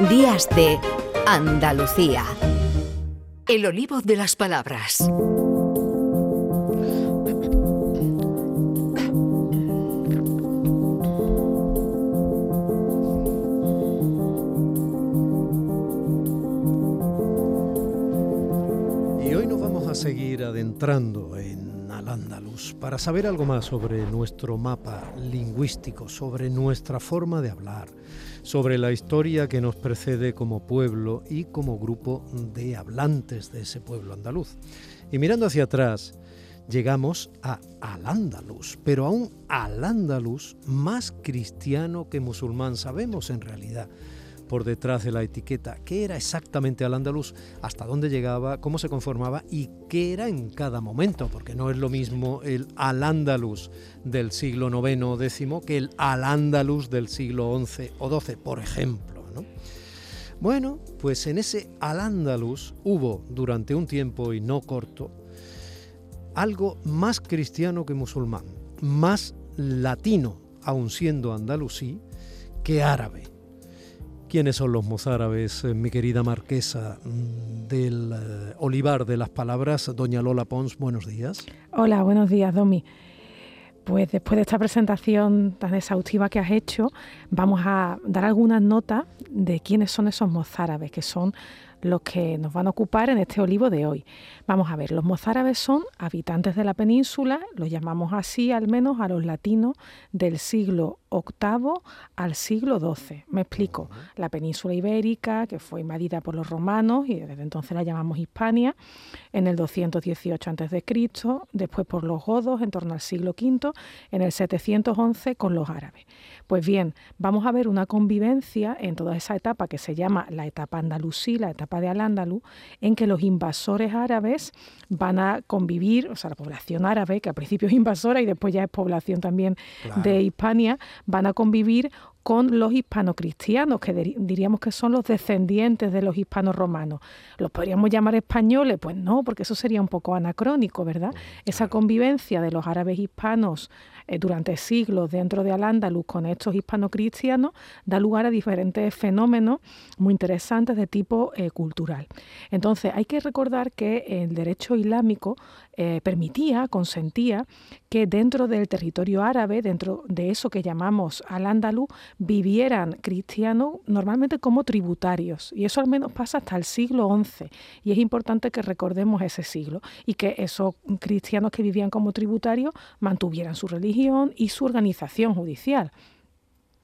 Días de Andalucía. El olivo de las palabras. Y hoy nos vamos a seguir adentrando en Para saber algo más sobre nuestro mapa lingüístico, sobre nuestra forma de hablar, sobre la historia que nos precede como pueblo y como grupo de hablantes de ese pueblo andaluz. Y mirando hacia atrás, llegamos a Al-Ándalus, pero a un Al-Ándalus más cristiano que musulmán. Sabemos en realidad por detrás de la etiqueta qué era exactamente Al-Ándalus, hasta dónde llegaba, cómo se conformaba y qué era en cada momento, porque no es lo mismo el Al-Ándalus del siglo IX o X que el Al-Ándalus del siglo XI o XII, por ejemplo. ¿no? Bueno, pues en ese Al-Ándalus hubo durante un tiempo y no corto algo más cristiano que musulmán, más latino, aun siendo andalusí, que árabe. ¿Quiénes son los mozárabes, eh, mi querida marquesa mm, del eh, Olivar de las Palabras? Doña Lola Pons, buenos días. Hola, buenos días, Domi. Pues después de esta presentación tan exhaustiva que has hecho, vamos a dar algunas notas de quiénes son esos mozárabes, que son los que nos van a ocupar en este olivo de hoy. Vamos a ver, los mozárabes son habitantes de la península, los llamamos así al menos a los latinos del siglo VIII al siglo XII. Me explico, la península ibérica, que fue invadida por los romanos y desde entonces la llamamos Hispania, en el 218 a.C., después por los godos en torno al siglo V, en el 711 con los árabes. Pues bien, vamos a ver una convivencia en toda esa etapa que se llama la etapa andalusí, la etapa de Al-Ándalus, en que los invasores árabes van a convivir, o sea, la población árabe, que al principio es invasora y después ya es población también Claro. de Hispania, van a convivir con los hispanocristianos, que diríamos que son los descendientes de los hispanos romanos. ¿Los podríamos llamar españoles? Pues no, porque eso sería un poco anacrónico, ¿verdad? Esa convivencia de los árabes hispanos eh, durante siglos dentro de Al-Ándalus con estos hispanocristianos da lugar a diferentes fenómenos muy interesantes de tipo eh, cultural. Entonces, hay que recordar que el derecho islámico eh, permitía, consentía que dentro del territorio árabe, dentro de eso que llamamos Al-Ándalus, vivieran cristianos normalmente como tributarios. Y eso al menos pasa hasta el siglo XI. Y es importante que recordemos ese siglo y que esos cristianos que vivían como tributarios mantuvieran su religión y su organización judicial.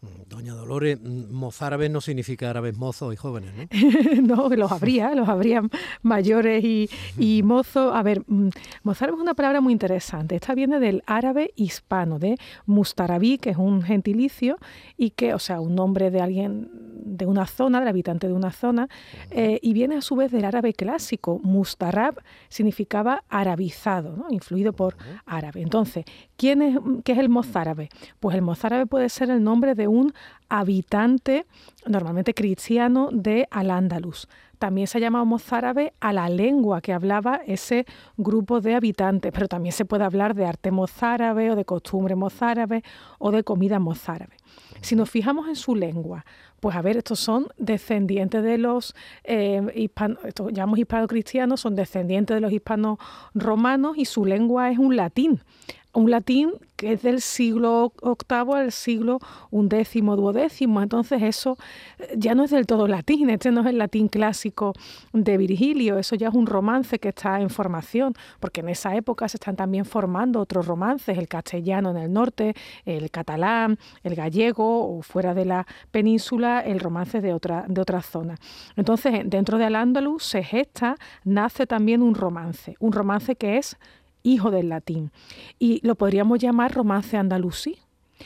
Mm, Doña Dolores, mm, mozárabes no significa árabes mozos y jóvenes, ¿no? no, los habría, los habría mayores y, y mozos. A ver, mm, mozárabe es una palabra muy interesante. Esta viene del árabe hispano, de mustarabí, que es un gentilicio y que, o sea, un nombre de alguien de una zona, del habitante de una zona, eh, y viene a su vez del árabe clásico. Mustarab significaba arabizado, ¿no? influido por árabe. Entonces, ¿quién es, ¿qué es el mozárabe? Pues el mozárabe puede ser el nombre de un habitante, normalmente cristiano, de Al-Ándalus. También se ha llamado mozárabe a la lengua que hablaba ese grupo de habitantes, pero también se puede hablar de arte mozárabe o de costumbre mozárabe o de comida mozárabe. Si nos fijamos en su lengua, pues a ver, estos son descendientes de los eh, hispanos, llamamos hispano-cristianos, son descendientes de los hispanos romanos y su lengua es un latín. Un latín que es del siglo VIII al siglo undécimo, duodécimo. Entonces eso eh, ya no es del todo latín, este no es el latín clásico de Virgilio, eso ya es un romance que está en formación, porque en esa época se están también formando otros romances, el castellano en el norte, el catalán, el gallego o fuera de la península, el romance de otra, de otra zona. Entonces, dentro de Al-Ándalus se gesta, nace también un romance, un romance que es hijo del latín. Y lo podríamos llamar romance andalusí.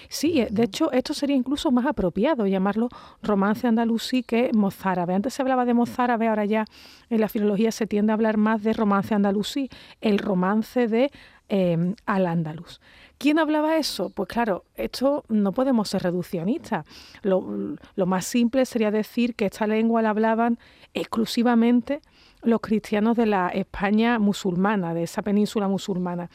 Sí, eh, de hecho, esto sería incluso más apropiado llamarlo romance andalusí que mozárabe. Antes se hablaba de mozárabe, ahora ya en la filología se tiende a hablar más de romance andalusí, el romance de eh, al andaluz. ¿Quién hablaba eso? Pues claro, esto no podemos ser reduccionistas. Lo, lo más simple sería decir que esta lengua la hablaban exclusivamente los cristianos de la España musulmana, de esa península musulmana.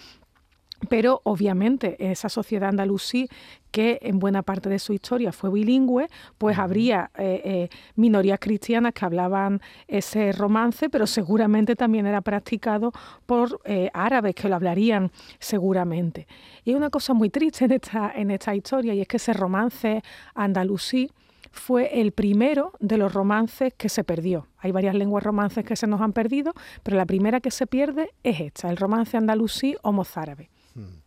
pero obviamente esa sociedad andalusí que en buena parte de su historia fue bilingüe, pues habría eh, eh, minorías cristianas que hablaban ese romance, pero seguramente también era practicado por eh, árabes que lo hablarían seguramente. Y hay una cosa muy triste en esta, en esta historia y es que ese romance andalusí fue el primero de los romances que se perdió. Hay varias lenguas romances que se nos han perdido, pero la primera que se pierde es esta, el romance andalusí o mozárabe. Hmm.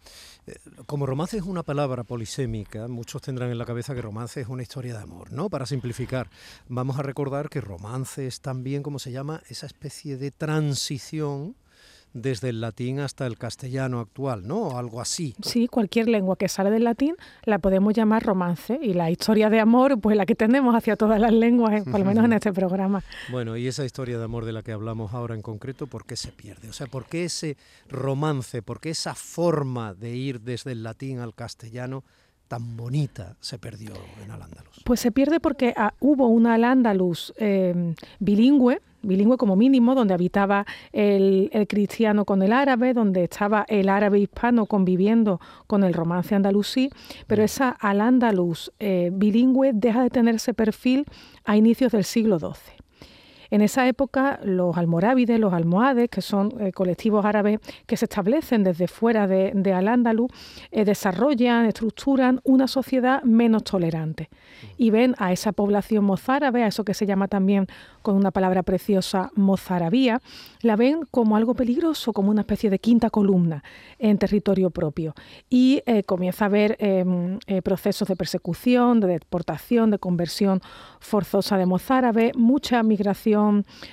Eh, como romance es una palabra polisémica, muchos tendrán en la cabeza que romance es una historia de amor, ¿no? Para simplificar, vamos a recordar que romance es también, como se llama, esa especie de transición desde el latín hasta el castellano actual, ¿no? O algo así. Sí, cualquier lengua que sale del latín la podemos llamar romance y la historia de amor, pues la que tenemos hacia todas las lenguas, eh, por lo menos en este programa. Bueno, y esa historia de amor de la que hablamos ahora en concreto, ¿por qué se pierde? O sea, ¿por qué ese romance, por qué esa forma de ir desde el latín al castellano tan bonita se perdió en Al-Ándalus? Pues se pierde porque ah, hubo una Al-Ándalus eh, bilingüe, bilingüe como mínimo, donde habitaba el, cristiano con el árabe, donde estaba el árabe hispano conviviendo con el romance andalusí, pero mm. esa al andaluz eh, bilingüe deja de tener ese perfil a inicios del siglo XII. En esa época, los almorávides, los almohades, que son eh, colectivos árabes que se establecen desde fuera de, Al-Ándalus, eh, desarrollan, estructuran una sociedad menos tolerante y ven a esa población mozárabe, a eso que se llama también con una palabra preciosa mozarabía, la ven como algo peligroso, como una especie de quinta columna en territorio propio. Y eh, comienza a haber em, procesos de persecución, de deportación, de conversión forzosa de mozárabe, mucha migración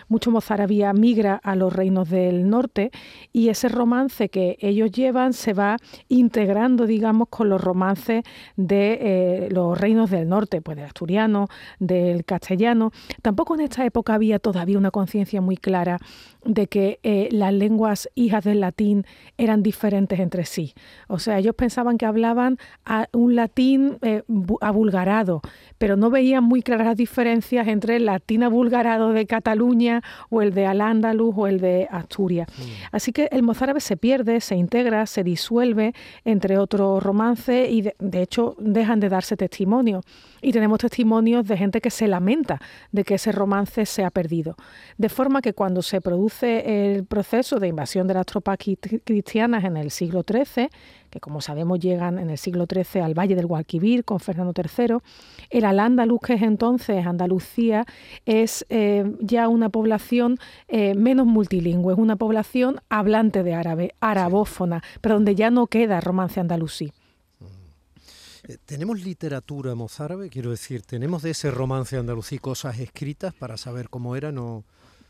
mucho mozarabía migra a los reinos del norte y ese romance que ellos llevan se va integrando, digamos, con los romances de eh, los reinos del norte, pues del asturiano, del castellano. Tampoco en esta época había todavía una conciencia muy clara de que eh, las lenguas hijas del latín eran diferentes entre sí. O sea, ellos pensaban que hablaban a un latín eh, abulgarado, pero no veían muy claras las diferencias entre el latín abulgarado de Cataluña o el de Al-Ándalus o el de Asturias. Mm. Así que el mozárabe se pierde, se integra, se disuelve entre otros romances y de, hecho dejan de darse testimonio. Y tenemos testimonios de gente que se lamenta de que ese romance se ha perdido. De forma que cuando se produce el proceso de invasión de las tropas cristianas en el siglo XIII, que como sabemos llegan en el siglo XIII al Valle del Guadalquivir con Fernando III, el Al-Ándalus, que es entonces Andalucía, es eh, ya una población eh, menos multilingüe, es una población hablante de árabe, arabófona, pero donde ya no queda romance andalusí. Eh, ¿Tenemos literatura mozárabe? Quiero decir, ¿tenemos de ese romance andalusí cosas escritas para saber cómo era? No,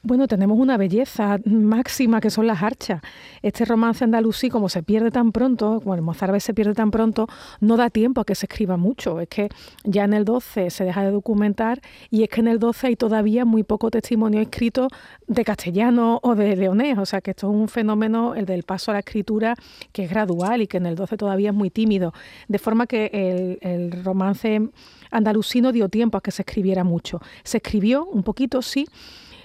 bueno, tenemos una belleza máxima que son las archas. Este romance andalusí, como se pierde tan pronto, el mozárabe se pierde tan pronto, no da tiempo a que se escriba mucho. Es que ya en el 12 se deja de documentar y es que en el 12 hay todavía muy poco testimonio escrito de castellano o de leonés. O sea que esto es un fenómeno, el del paso a la escritura, que es gradual y que en el 12 todavía es muy tímido. De forma que el, el romance andalusí no dio tiempo a que se escribiera mucho. Se escribió un poquito, sí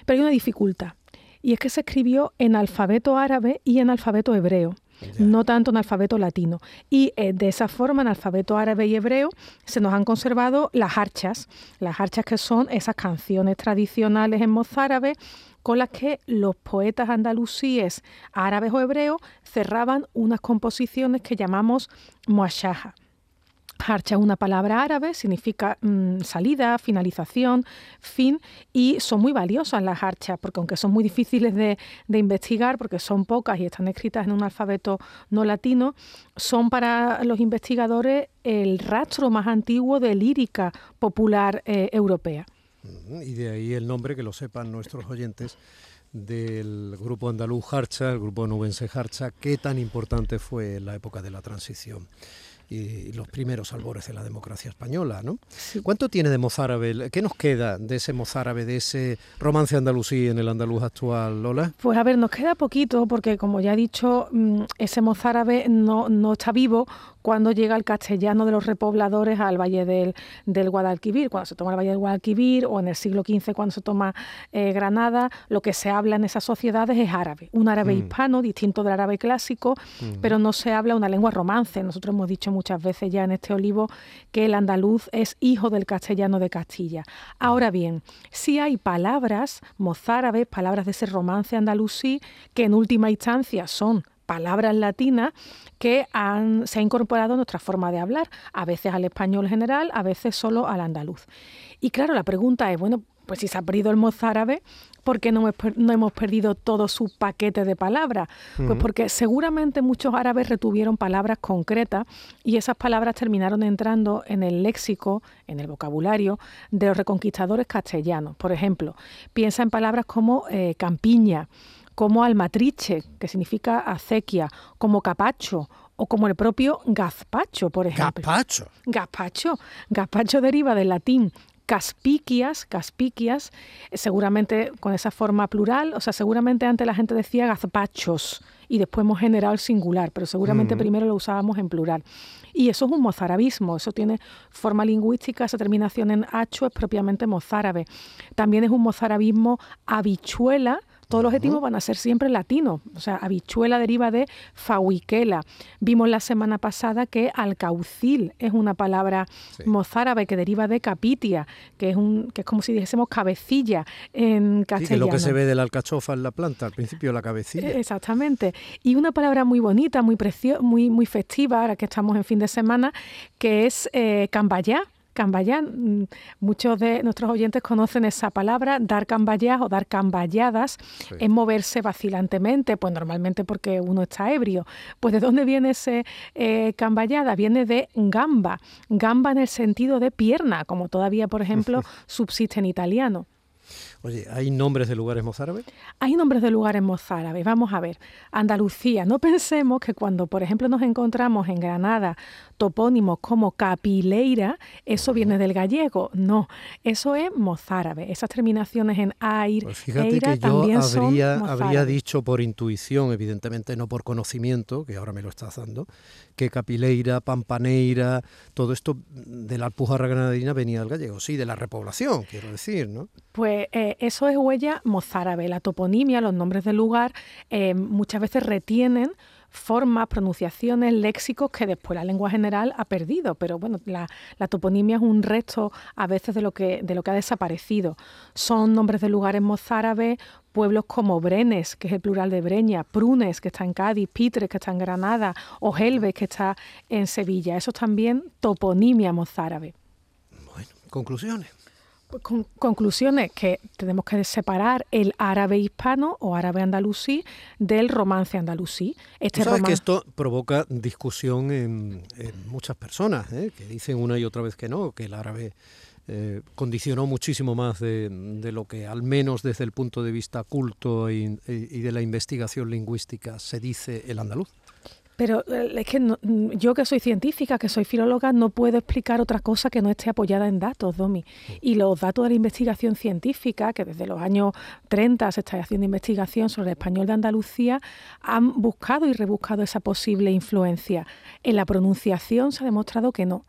pero hay una dificultad, y es que se escribió en alfabeto árabe y en alfabeto hebreo. no tanto en alfabeto latino. Y eh, de esa forma, en alfabeto árabe y hebreo, se nos han conservado las archas, las archas que son esas canciones tradicionales en mozárabe con las que los poetas andalusíes, árabes o hebreos, cerraban unas composiciones que llamamos muashaha. Harcha una palabra árabe, significa mm, salida, finalización, fin, y son muy valiosas las harchas, porque aunque son muy difíciles de, investigar, porque son pocas y están escritas en un alfabeto no latino, son para los investigadores el rastro más antiguo de lírica popular eh, europea. Y de ahí el nombre, que lo sepan nuestros oyentes, del grupo andaluz Harcha, el grupo nubense Harcha, qué tan importante fue la época de la transición. Y los primeros albores de la democracia española, ¿no? ¿Cuánto tiene de mozárabe? ¿Qué nos queda de ese mozárabe, de ese romance andalusí en el andaluz actual, Lola? Pues a ver, nos queda poquito porque como ya he dicho, mm, ese mozárabe no, no está vivo cuando llega el castellano de los repobladores al valle del, del, Guadalquivir, cuando se toma el valle del Guadalquivir o en el siglo XV cuando se toma eh, Granada, lo que se habla en esas sociedades es árabe, un árabe mm. hispano distinto del árabe clásico, pero no se habla una lengua romance. Nosotros hemos dicho muchas veces ya en este olivo que el andaluz es hijo del castellano de Castilla. Ahora bien, si hay palabras mozárabes, palabras de ese romance andalusí, que en última instancia son palabras latinas que se ha incorporado a nuestra forma de hablar, a veces al español general, a veces solo al andaluz. Y claro, la pregunta es, bueno, pues si se ha perdido el mozárabe, ¿por qué no, hemos perdido todo su paquete de palabras? Pues porque seguramente muchos árabes retuvieron palabras concretas y esas palabras terminaron entrando en el léxico, en el vocabulario de los reconquistadores castellanos. Por ejemplo, piensa en palabras como eh, campiña, como almatriche, que significa acequia, como capacho o como el propio gazpacho, por ejemplo. Gazpacho. Gazpacho. Gazpacho deriva del latín caspiquias, caspiquias, seguramente con esa forma plural, o sea, seguramente antes la gente decía gazpachos y después hemos generado el singular, pero seguramente mm. primero lo usábamos en plural. Y eso es un mozarabismo, eso tiene forma lingüística, esa terminación en hacho es propiamente mozárabe. También es un mozarabismo habichuela, todos los objetivos van a ser siempre latinos. O sea, habichuela deriva de fauiquela. Vimos la semana pasada que alcaucil es una palabra mozárabe que deriva de capitia, que es, un, que es como si dijésemos cabecilla en castellano. Sí, lo que se ve de la alcachofa en la planta, al principio la cabecilla. Exactamente. Y una palabra muy bonita, muy preciosa, muy, muy festiva, ahora que estamos en fin de semana, que es eh, cambayá cambayán. Mm, muchos de nuestros oyentes conocen esa palabra, dar cambayas o dar cambayadas, es moverse vacilantemente, pues normalmente porque uno está ebrio. Pues ¿de dónde viene ese eh, cambayada? Viene de gamba, gamba en el sentido de pierna, como todavía, por ejemplo, subsiste en italiano. Oye, ¿hay nombres de lugares mozárabes? Hay nombres de lugares mozárabes. Vamos a ver. Andalucía. No pensemos que cuando, por ejemplo, nos encontramos en Granada topónimos como Capileira, eso viene del gallego. No, eso es mozárabe. Esas terminaciones en air, pues fíjate que yo habría, habría dicho por intuición, evidentemente no por conocimiento, que ahora me lo estás dando, que Capileira, Pampaneira, todo esto de la Alpujarra granadina venía del gallego. Sí, de la repoblación, quiero decir, ¿no? Pues eh, eso es huella mozárabe. La toponimia, los nombres del lugar, eh, muchas veces retienen formas, pronunciaciones, léxicos que después la lengua general ha perdido, pero bueno, la, toponimia es un resto a veces de lo, que, de lo que ha desaparecido. Son nombres de lugares mozárabes, pueblos como Brenes, que es el plural de Breña, Prunes, que está en Cádiz, Pitres, que está en Granada, o Gelbes, que está en Sevilla. Eso es también toponimia mozárabe. Bueno, conclusiones. Con, conclusiones que tenemos que separar el árabe hispano o árabe andalusí del romance andalusí. Este sabes que esto provoca discusión en, muchas personas, ¿eh? que dicen una y otra vez que no, que el árabe eh, condicionó muchísimo más de, lo que al menos desde el punto de vista culto y de la investigación lingüística se dice el andaluz. Pero eh, es que mm, yo que soy científica, que soy filóloga, no puedo explicar otra cosa que no esté apoyada en datos, Domi. Y los datos de la investigación científica, que desde los años 30 se está haciendo investigación sobre el español de Andalucía, han buscado y rebuscado esa posible influencia. En la pronunciación se ha demostrado que no.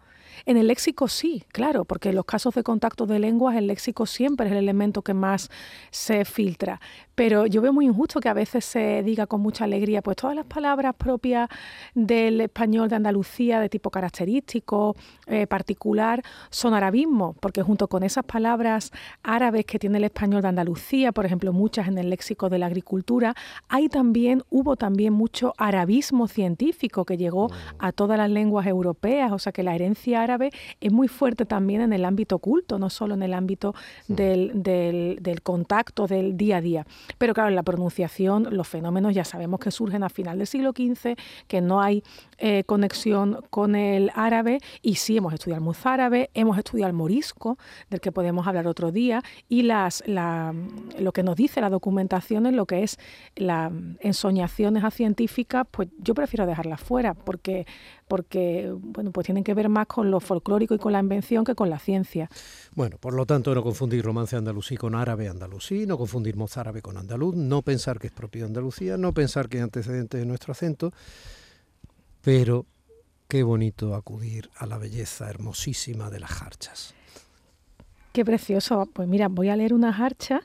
En el léxico sí, claro, porque en los casos de contacto de lenguas el léxico siempre es el elemento que más se filtra. Pero yo veo muy injusto que a veces se diga con mucha alegría, pues todas las palabras propias del español de Andalucía de tipo característico, eh, particular, son arabismo, porque junto con esas palabras árabes que tiene el español de Andalucía, por ejemplo, muchas en el léxico de la agricultura, hay también, hubo también mucho arabismo científico que llegó a todas las lenguas europeas, o sea que la herencia árabe es muy fuerte también en el ámbito culto, no solo en el ámbito del, del, contacto del día a día. Pero claro, en la pronunciación, los fenómenos ya sabemos que surgen a final del siglo XV, que no hay eh, conexión con el árabe, y sí hemos estudiado el mozárabe, hemos estudiado el morisco, del que podemos hablar otro día, y las, lo que nos dice la documentación en lo que es las ensoñaciones a científicas, pues yo prefiero dejarlas fuera, porque porque bueno, pues tienen que ver más con lo folclórico y con la invención que con la ciencia. Bueno, por lo tanto, no confundir romance andalusí con árabe andalusí, no confundir mozárabe con andaluz, no pensar que es propio de Andalucía, no pensar que es antecedente de nuestro acento, pero qué bonito acudir a la belleza hermosísima de las jarchas. Qué precioso. Pues mira, voy a leer una jarcha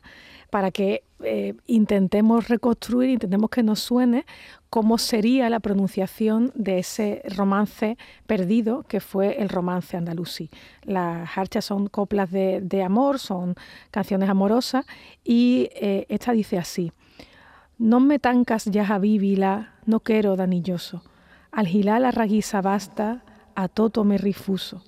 para que eh, intentemos reconstruir, intentemos que nos suene cómo sería la pronunciación de ese romance perdido que fue el romance andalusí. Las harchas son coplas de, amor, son canciones amorosas y eh, esta dice así, No me tancas ya Javívila, no quiero danilloso, al gilar la raguisa basta, a toto me rifuso.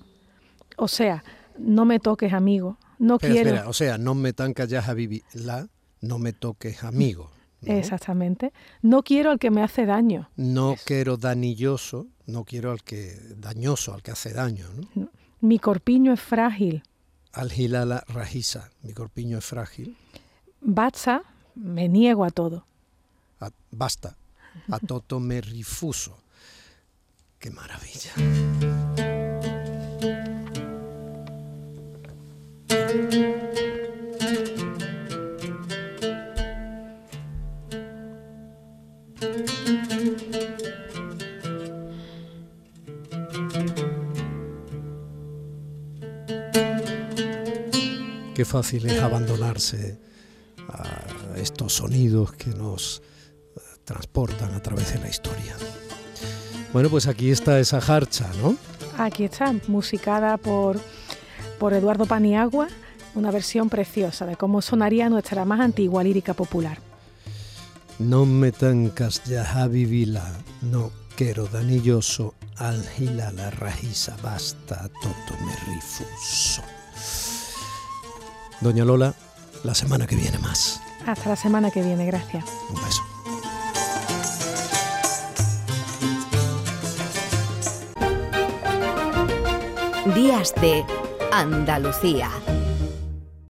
O sea, no me toques amigo, no quiero... o sea, no me tancas ya Javívila, no me toques amigo. Exactamente. No quiero al que me hace daño. No quiero danilloso, no quiero al que dañoso, al que hace daño. Mi corpiño es frágil. Algilala rajisa, mi corpiño es frágil. Basta, me niego a todo. basta, a toto me rifuso. Qué maravilla. fácil es abandonarse a estos sonidos que nos eh, transportan a través de la historia. Bueno, pues aquí está esa jarcha, ¿no? Aquí está, musicada por, por Eduardo Paniagua, una versión preciosa de cómo sonaría nuestra más antigua lírica popular. No me tancas ya vivila, no quiero danilloso, al la rajisa basta, toto me rifuso. Doña Lola, la semana que viene más. Hasta la semana que viene, gracias. Un beso. Días de Andalucía.